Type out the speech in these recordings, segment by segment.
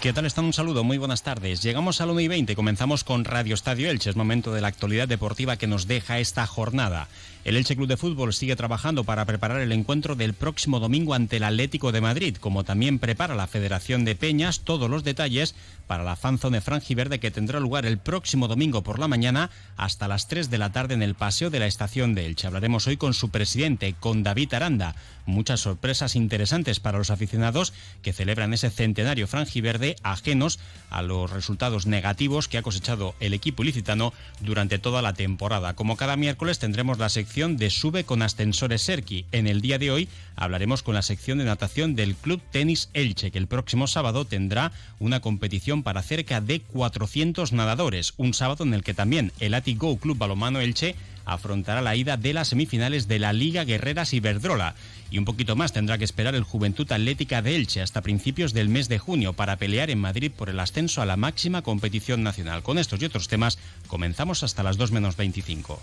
¿Qué tal están? Un saludo, muy buenas tardes. Llegamos al 1 y 20, comenzamos con Radio Estadio Elche, es momento de la actualidad deportiva que nos deja esta jornada. El Elche Club de Fútbol sigue trabajando para preparar el encuentro del próximo domingo ante el Atlético de Madrid, como también prepara la Federación de Peñas todos los detalles para la fanzone franjiverde que tendrá lugar el próximo domingo por la mañana hasta las 3 de la tarde en el paseo de la estación de Elche. Hablaremos hoy con su presidente, con David Aranda. Muchas sorpresas interesantes para los aficionados que celebran ese centenario franjiverde ajenos a los resultados negativos que ha cosechado el equipo ilicitano durante toda la temporada. Como cada miércoles tendremos la sección de Sube con Ascensores Serki. En el día de hoy hablaremos con la sección de natación del Club Tenis Elche, que el próximo sábado tendrá una competición para cerca de 400 nadadores. Un sábado en el que también el Atigo Club Balomano Elche afrontará la ida de las semifinales de la Liga Guerreras Iberdrola. Y un poquito más tendrá que esperar el Juventud Atlética de Elche hasta principios del mes de junio para pelear en Madrid por el ascenso a la máxima competición nacional. Con estos y otros temas comenzamos hasta las 2 menos 25.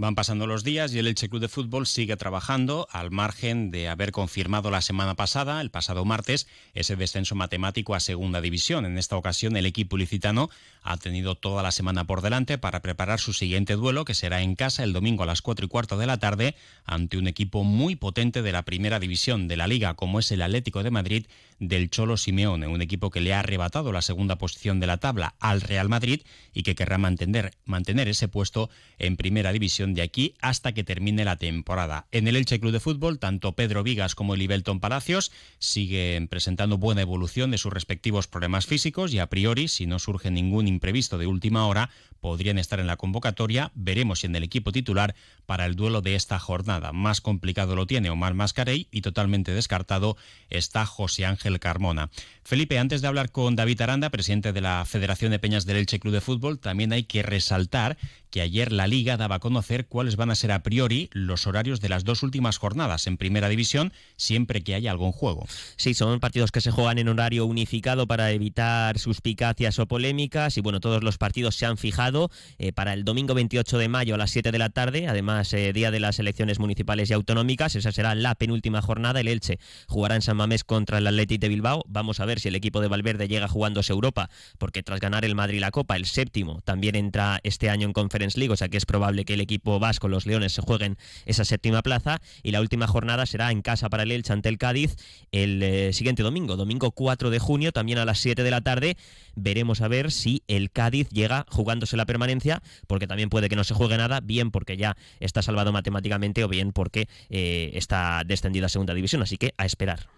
Van pasando los días y el Elche Club de Fútbol sigue trabajando al margen de haber confirmado la semana pasada, el pasado martes, ese descenso matemático a segunda división. En esta ocasión el equipo licitano ha tenido toda la semana por delante para preparar su siguiente duelo que será en casa el domingo a las cuatro y cuarto de la tarde ante un equipo muy potente de la primera división de la liga como es el Atlético de Madrid del Cholo Simeone, un equipo que le ha arrebatado la segunda posición de la tabla al Real Madrid y que querrá mantener, mantener ese puesto en primera división de aquí hasta que termine la temporada. En el Elche Club de Fútbol, tanto Pedro Vigas como el Ibelton Palacios siguen presentando buena evolución de sus respectivos problemas físicos y a priori, si no surge ningún imprevisto de última hora, podrían estar en la convocatoria. Veremos si en el equipo titular para el duelo de esta jornada. Más complicado lo tiene Omar Mascarey y totalmente descartado está José Ángel Carmona. Felipe, antes de hablar con David Aranda, presidente de la Federación de Peñas del Elche Club de Fútbol, también hay que resaltar que ayer la Liga daba a conocer cuáles van a ser a priori los horarios de las dos últimas jornadas en Primera División, siempre que haya algún juego. Sí, son partidos que se juegan en horario unificado para evitar suspicacias o polémicas y bueno, todos los partidos se han fijado eh, para el domingo 28 de mayo a las 7 de la tarde, además eh, día de las elecciones municipales y autonómicas, esa será la penúltima jornada, el Elche jugará en San Mamés contra el Athletic de Bilbao, vamos a ver si el equipo de Valverde llega jugándose Europa, porque tras ganar el Madrid la Copa, el séptimo, también entra este año en Conference League, o sea que es probable que el equipo vasco, los Leones, se jueguen esa séptima plaza y la última jornada será en casa para el Elche ante el Cádiz el eh, siguiente domingo, domingo 4 de junio, también a las 7 de la tarde. Veremos a ver si el Cádiz llega jugándose la permanencia, porque también puede que no se juegue nada, bien porque ya está salvado matemáticamente o bien porque eh, está descendido a segunda división, así que a esperar.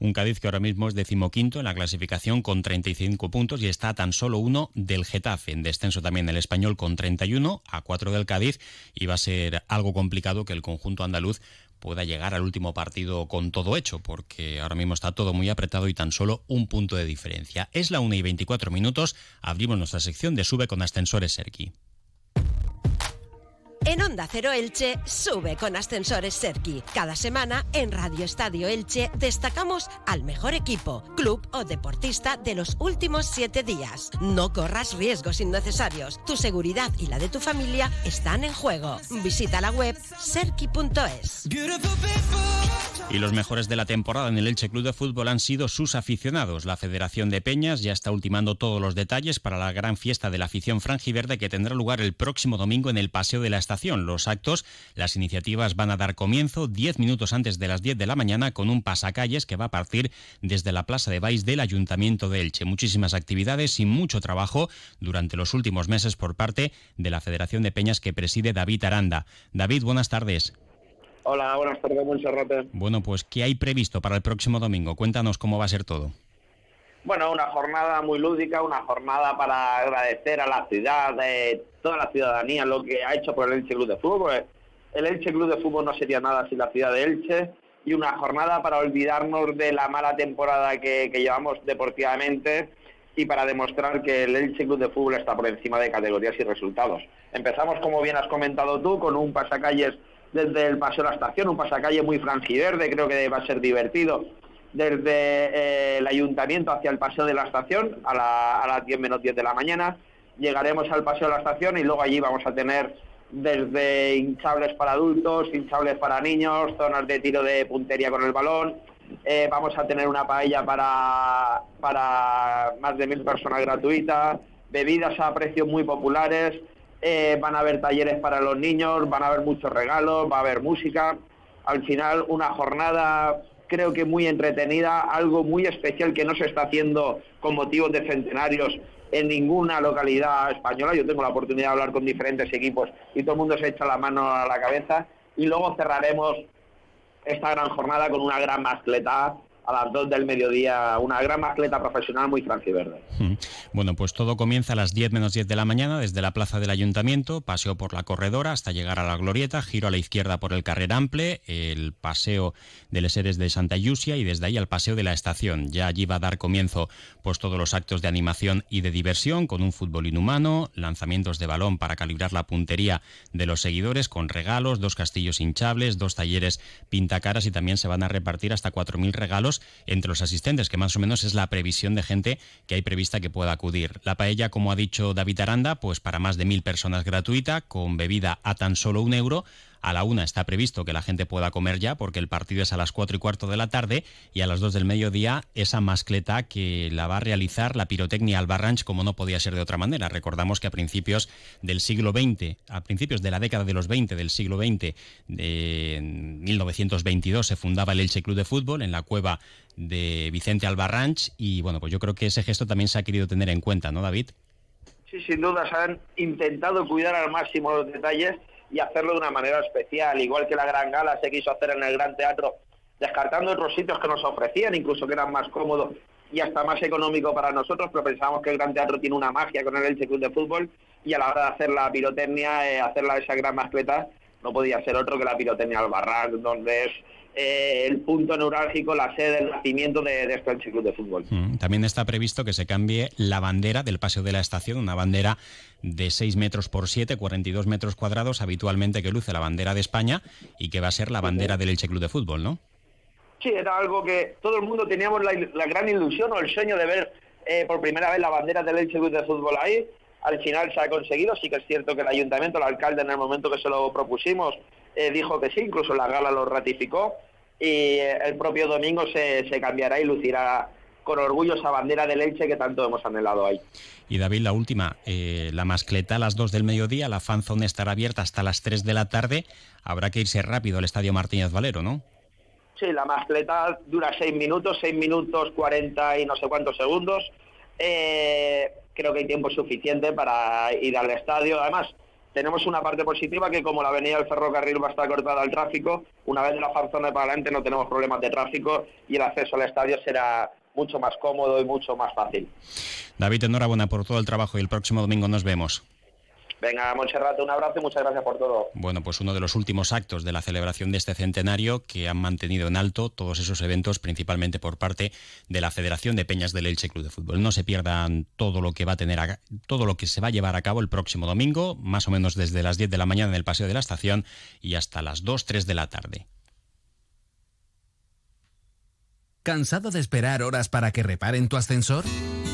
Un Cádiz que ahora mismo es decimoquinto en la clasificación con 35 puntos y está tan solo uno del Getafe. En descenso también el español con 31 a 4 del Cádiz y va a ser algo complicado que el conjunto andaluz pueda llegar al último partido con todo hecho, porque ahora mismo está todo muy apretado y tan solo un punto de diferencia. Es la 1 y 24 minutos, abrimos nuestra sección de Sube con Ascensores Serki. En Onda Cero Elche, sube con Ascensores Serki. Cada semana en Radio Estadio Elche destacamos al mejor equipo, club o deportista de los últimos siete días. No corras riesgos innecesarios. Tu seguridad y la de tu familia están en juego. Visita la web serki.es. Y los mejores de la temporada en el Elche Club de Fútbol han sido sus aficionados. La Federación de Peñas ya está ultimando todos los detalles para la gran fiesta de la afición franjiverde que tendrá lugar el próximo domingo en el Paseo de la Estación los actos, las iniciativas van a dar comienzo 10 minutos antes de las 10 de la mañana con un pasacalles que va a partir desde la Plaza de Baix del Ayuntamiento de Elche. Muchísimas actividades y mucho trabajo durante los últimos meses por parte de la Federación de Peñas que preside David Aranda. David, buenas tardes. Hola, buenas tardes, Monserrate. Bueno, pues, ¿qué hay previsto para el próximo domingo? Cuéntanos cómo va a ser todo. Bueno, una jornada muy lúdica, una jornada para agradecer a la ciudad, de toda la ciudadanía, lo que ha hecho por el Elche Club de Fútbol. el Elche Club de Fútbol no sería nada sin la ciudad de Elche y una jornada para olvidarnos de la mala temporada que, llevamos deportivamente y para demostrar que el Elche Club de Fútbol está por encima de categorías y resultados. Empezamos, como bien has comentado tú, con un pasacalles desde el paseo de la estación, un pasacalle muy frangiverde, creo que va a ser divertido, desde eh, el ayuntamiento hacia el paseo de la estación a, las 10 menos 10 de la mañana. Llegaremos al paseo de la estación y luego allí vamos a tener desde hinchables para adultos, hinchables para niños, zonas de tiro de puntería con el balón. Eh, vamos a tener una paella para, para más de mil personas gratuitas, bebidas a precios muy populares, eh, van a haber talleres para los niños, van a haber muchos regalos, va a haber música. Al final, una jornada creo que muy entretenida, algo muy especial que no se está haciendo con motivos de centenarios en ninguna localidad española. Yo tengo la oportunidad de hablar con diferentes equipos y todo el mundo se echa la mano a la cabeza. Y luego cerraremos esta gran jornada con una gran mascleta a las 2 del mediodía, una gran atleta profesional muy franciverde. Bueno, pues todo comienza a las 10 menos 10 de la mañana desde la plaza del ayuntamiento, paseo por la corredora hasta llegar a la glorieta, giro a la izquierda por el carrer ample, el paseo de Les Eres de Santa Yusia y desde ahí al paseo de la estación. Ya allí va a dar comienzo pues todos los actos de animación y de diversión con un fútbol inhumano, lanzamientos de balón para calibrar la puntería de los seguidores con regalos, dos castillos hinchables, dos talleres pintacaras y también se van a repartir hasta 4.000 regalos entre los asistentes, que más o menos es la previsión de gente que hay prevista que pueda acudir. La paella, como ha dicho David Aranda, pues para más de mil personas gratuita, con bebida a tan solo un euro. A la una está previsto que la gente pueda comer ya, porque el partido es a las cuatro y cuarto de la tarde, y a las dos del mediodía esa mascleta que la va a realizar la pirotecnia Albarranch, como no podía ser de otra manera. Recordamos que a principios del siglo XX, a principios de la década de los 20 del siglo XX, de 1922, se fundaba el Elche Club de Fútbol en la cueva de Vicente Albarranch, y bueno, pues yo creo que ese gesto también se ha querido tener en cuenta, ¿no, David? Sí, sin duda, se han intentado cuidar al máximo los detalles y hacerlo de una manera especial, igual que la Gran Gala se quiso hacer en el Gran Teatro, descartando otros sitios que nos ofrecían, incluso que eran más cómodos y hasta más económico para nosotros, pero pensábamos que el Gran Teatro tiene una magia con el Elche Club de Fútbol y a la hora de hacer la pirotecnia, eh, hacerla esa gran mascleta, no podía ser otro que la pirotecnia al barrac, donde es eh, el punto neurálgico, la sede del nacimiento de, este Club de Fútbol. Mm, también está previsto que se cambie la bandera del Paseo de la Estación, una bandera de 6 metros por 7, 42 metros cuadrados, habitualmente que luce la bandera de España y que va a ser la bandera del Elche Club de Fútbol, ¿no? Sí, era algo que todo el mundo teníamos la, gran ilusión o el sueño de ver eh, por primera vez la bandera del Elche Club de Fútbol ahí. Al final se ha conseguido, sí que es cierto que el ayuntamiento, el alcalde en el momento que se lo propusimos, eh, dijo que sí, incluso la gala lo ratificó y el propio domingo se, cambiará y lucirá con orgullo esa bandera de leche que tanto hemos anhelado ahí. Y David, la última, eh, la mascleta a las 2 del mediodía, la fanzone estará abierta hasta las 3 de la tarde, habrá que irse rápido al Estadio Martínez Valero, ¿no? Sí, la mascleta dura 6 minutos, 6 minutos 40 y no sé cuántos segundos. Eh, creo que hay tiempo suficiente para ir al estadio. Además, tenemos una parte positiva que como la avenida del ferrocarril va a estar cortada al tráfico, una vez de la farzona para adelante no tenemos problemas de tráfico y el acceso al estadio será mucho más cómodo y mucho más fácil. David, enhorabuena por todo el trabajo y el próximo domingo nos vemos. Venga, Montserrat, un abrazo y muchas gracias por todo. Bueno, pues uno de los últimos actos de la celebración de este centenario que han mantenido en alto todos esos eventos, principalmente por parte de la Federación de Peñas del Elche Club de Fútbol. No se pierdan todo lo que va a tener, todo lo que se va a llevar a cabo el próximo domingo, más o menos desde las 10 de la mañana en el Paseo de la Estación y hasta las 2, 3 de la tarde. ¿Cansado de esperar horas para que reparen tu ascensor?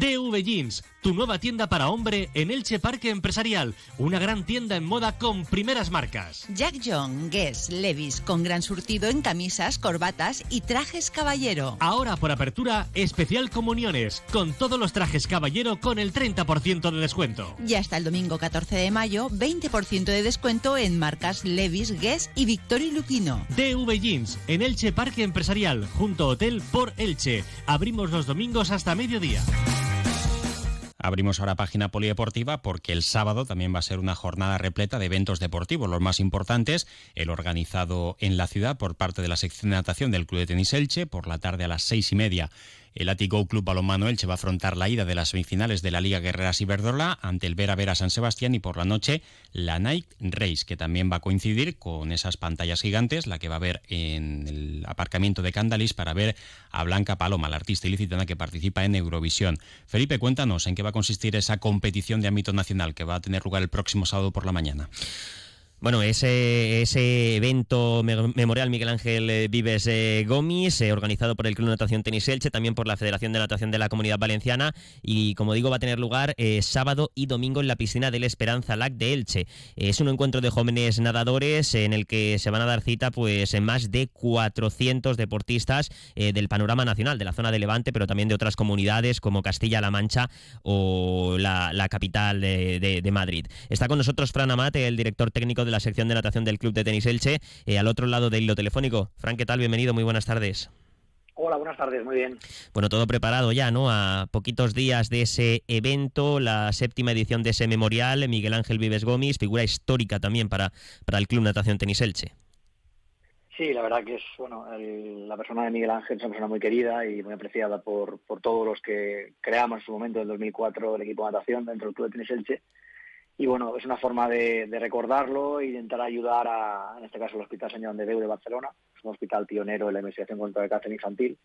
DV Jeans, tu nueva tienda para hombre en Elche Parque Empresarial, una gran tienda en moda con primeras marcas. Jack John, Guess, Levis, con gran surtido en camisas, corbatas y trajes caballero. Ahora por apertura, especial comuniones, con todos los trajes caballero con el 30% de descuento. Y hasta el domingo 14 de mayo, 20% de descuento en marcas Levis, Guess y Victoria Lupino. DV Jeans, en Elche Parque Empresarial, junto a Hotel por Elche. Abrimos los domingos hasta mediodía. Abrimos ahora página polideportiva porque el sábado también va a ser una jornada repleta de eventos deportivos, los más importantes, el organizado en la ciudad por parte de la sección de natación del Club de Tenis Elche, por la tarde a las seis y media el Atigo Club Balonmano Elche va a afrontar la ida de las semifinales de la Liga Guerreras Iberdrola ante el Vera Vera San Sebastián y por la noche la Night Race, que también va a coincidir con esas pantallas gigantes, la que va a haber en el aparcamiento de Candalis para ver a Blanca Paloma, la artista ilicitana que participa en Eurovisión. Felipe, cuéntanos en qué va a consistir esa competición de ámbito nacional que va a tener lugar el próximo sábado por la mañana. Bueno, ese, ese evento memorial Miguel Ángel eh, Vives eh, Gómez, eh, organizado por el Club Natación Tenis Elche, también por la Federación de Natación de la Comunidad Valenciana, y como digo, va a tener lugar sábado y domingo en la piscina del Esperanza Lac de Elche. es un encuentro de jóvenes nadadores en el que se van a dar cita pues más de 400 deportistas del panorama nacional, de la zona de Levante, pero también de otras comunidades como Castilla-La Mancha o la, capital de, de, Madrid. Está con nosotros Fran Amate, el director técnico de la sección de natación del Club de Tenis Elche, eh, al otro lado del hilo telefónico. Fran, ¿qué tal? Bienvenido, muy buenas tardes. Hola, buenas tardes, muy bien. Bueno, todo preparado ya, ¿no? A poquitos días de ese evento, la séptima edición de ese memorial, Miguel Ángel Vives Gómez, figura histórica también para, para el Club Natación Tenis Elche. Sí, la verdad que es, bueno, la persona de Miguel Ángel es una persona muy querida y muy apreciada por, por todos los que creamos en su momento, en 2004, el equipo de natación dentro del Club de Tenis Elche y bueno, es una forma de, recordarlo e intentar ayudar a, en este caso, el Hospital Señor Andreu de Barcelona, es un hospital pionero en la investigación contra el cáncer infantil,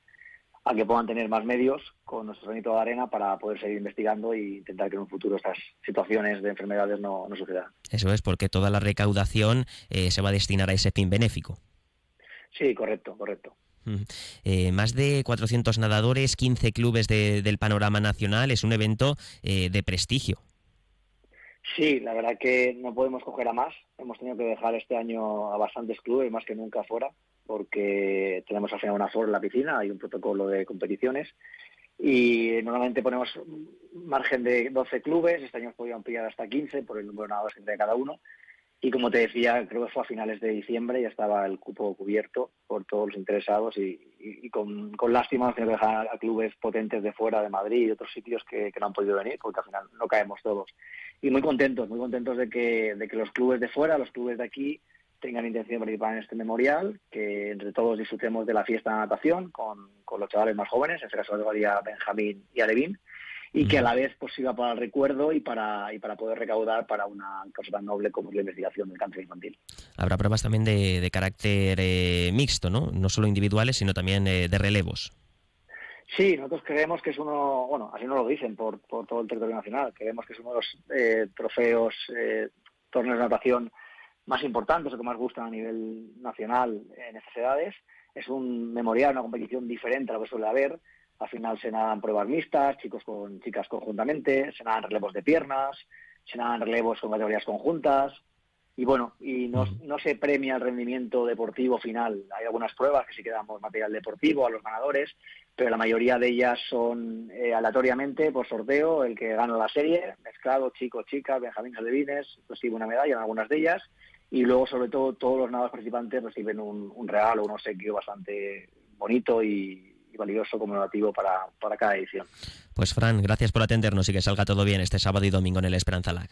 a que puedan tener más medios con nuestro granito de arena para poder seguir investigando e intentar que en un futuro estas situaciones de enfermedades no, sucedan. Eso es, porque toda la recaudación eh, se va a destinar a ese fin benéfico. Sí, correcto, correcto. Eh, más de 400 nadadores, 15 clubes del panorama nacional, es un evento eh, de prestigio. Sí, la verdad que no podemos coger a más. Hemos tenido que dejar este año a bastantes clubes, más que nunca fuera, porque tenemos al final una flor en la piscina, hay un protocolo de competiciones y normalmente ponemos margen de 12 clubes, este año hemos podido ampliar hasta 15 por el número de nadadores entre cada uno. Y como te decía, creo que fue a finales de diciembre, ya estaba el cupo cubierto por todos los interesados y, con, lástima hemos tenido que dejar a clubes potentes de fuera, de Madrid y otros sitios que no han podido venir, porque al final no caemos todos y muy contentos, muy contentos de que, de que los clubes de fuera, los clubes de aquí, tengan intención de participar en este memorial, que entre todos disfrutemos de la fiesta de natación con, los chavales más jóvenes, en este caso de Benjamín y Alevín, y que a la vez pues sirva para el recuerdo y para, y para poder recaudar para una cosa tan noble como la investigación del cáncer infantil. Habrá pruebas también de, carácter eh, mixto, ¿no? No solo individuales, sino también eh, de relevos. Sí, nosotros creemos que es uno, bueno, así no lo dicen por, por todo el territorio nacional, creemos que es uno de los eh, trofeos, eh, torneos de natación más importantes o que más gustan a nivel nacional en necesidades. Es un memorial, una competición diferente a lo que suele haber. Al final se nadan pruebas mixtas, chicos con chicas conjuntamente, se nadan relevos de piernas, se nadan relevos con categorías conjuntas, y bueno, y no, no, se premia el rendimiento deportivo final. Hay algunas pruebas que sí que damos material deportivo a los ganadores, pero la mayoría de ellas son eh, aleatoriamente por sorteo, el que gana la serie, mezclado, chico, chica, Benjamín Salevines, recibe una medalla en algunas de ellas, y luego sobre todo todos los nadados participantes reciben un, un regalo, un obsequio bastante bonito y, valioso como nativo para, para cada edición. Pues Fran, gracias por atendernos y que salga todo bien este sábado y domingo en el Esperanza Lag.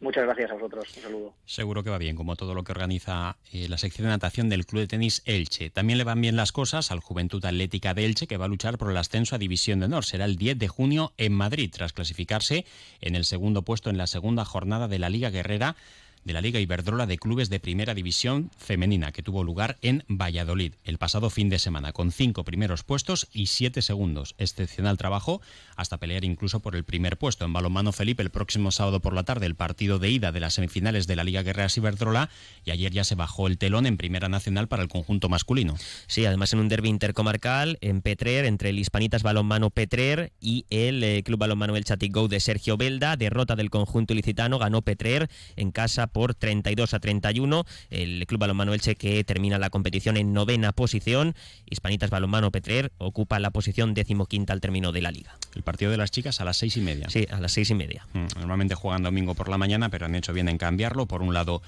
Muchas gracias a vosotros. Un saludo. Seguro que va bien, como todo lo que organiza eh, la sección de natación del Club de Tenis Elche. También le van bien las cosas al Juventud Atlética de Elche, que va a luchar por el ascenso a División de Honor. Será el 10 de junio en Madrid, tras clasificarse en el segundo puesto en la segunda jornada de la Liga Guerrera de la Liga Iberdrola de Clubes de Primera División Femenina, que tuvo lugar en Valladolid el pasado fin de semana, con cinco primeros puestos y siete segundos. Excepcional trabajo hasta pelear incluso por el primer puesto. En balonmano Felipe, el próximo sábado por la tarde, el partido de ida de las semifinales de la Liga Guerreras Iberdrola, y ayer ya se bajó el telón en Primera Nacional para el conjunto masculino. Sí, además en un derby intercomarcal en Petrer, entre el Hispanitas Balonmano Petrer y el eh, Club Balonmano El Chatigou de Sergio Belda, derrota del conjunto ilicitano, ganó Petrer en casa por 32 a 31. El Club Balonmano Elche que termina la competición en novena posición. Hispanitas Balonmano Petrer ocupa la posición decimoquinta al término de la liga. El partido de las chicas a las seis y media. Sí, a las seis y media. Mm, normalmente juegan domingo por la mañana, pero han hecho bien en cambiarlo. Por un lado,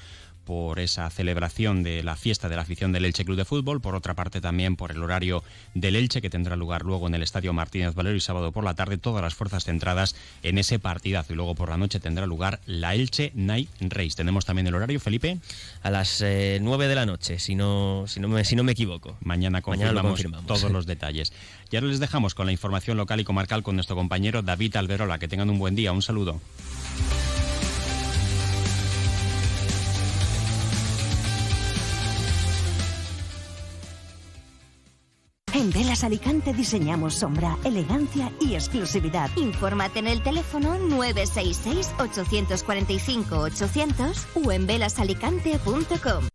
por esa celebración de la fiesta de la afición del Elche Club de Fútbol, por otra parte también por el horario del Elche que tendrá lugar luego en el Estadio Martínez Valero y sábado por la tarde, todas las fuerzas centradas en ese partidazo y luego por la noche tendrá lugar la Elche Night Race. Tenemos también el horario, Felipe. A las eh, 9 de la noche, si no, si no, me, si no me equivoco. Mañana confirmamos, todos los detalles. Y ahora les dejamos con la información local y comarcal con nuestro compañero David Alberola. Que tengan un buen día. Un saludo. En Velas Alicante diseñamos sombra, elegancia y exclusividad. Infórmate en el teléfono 966-845-800 o en velasalicante.com.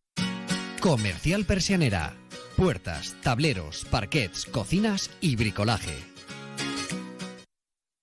Comercial Persianera. Puertas, tableros, parquets, cocinas y bricolaje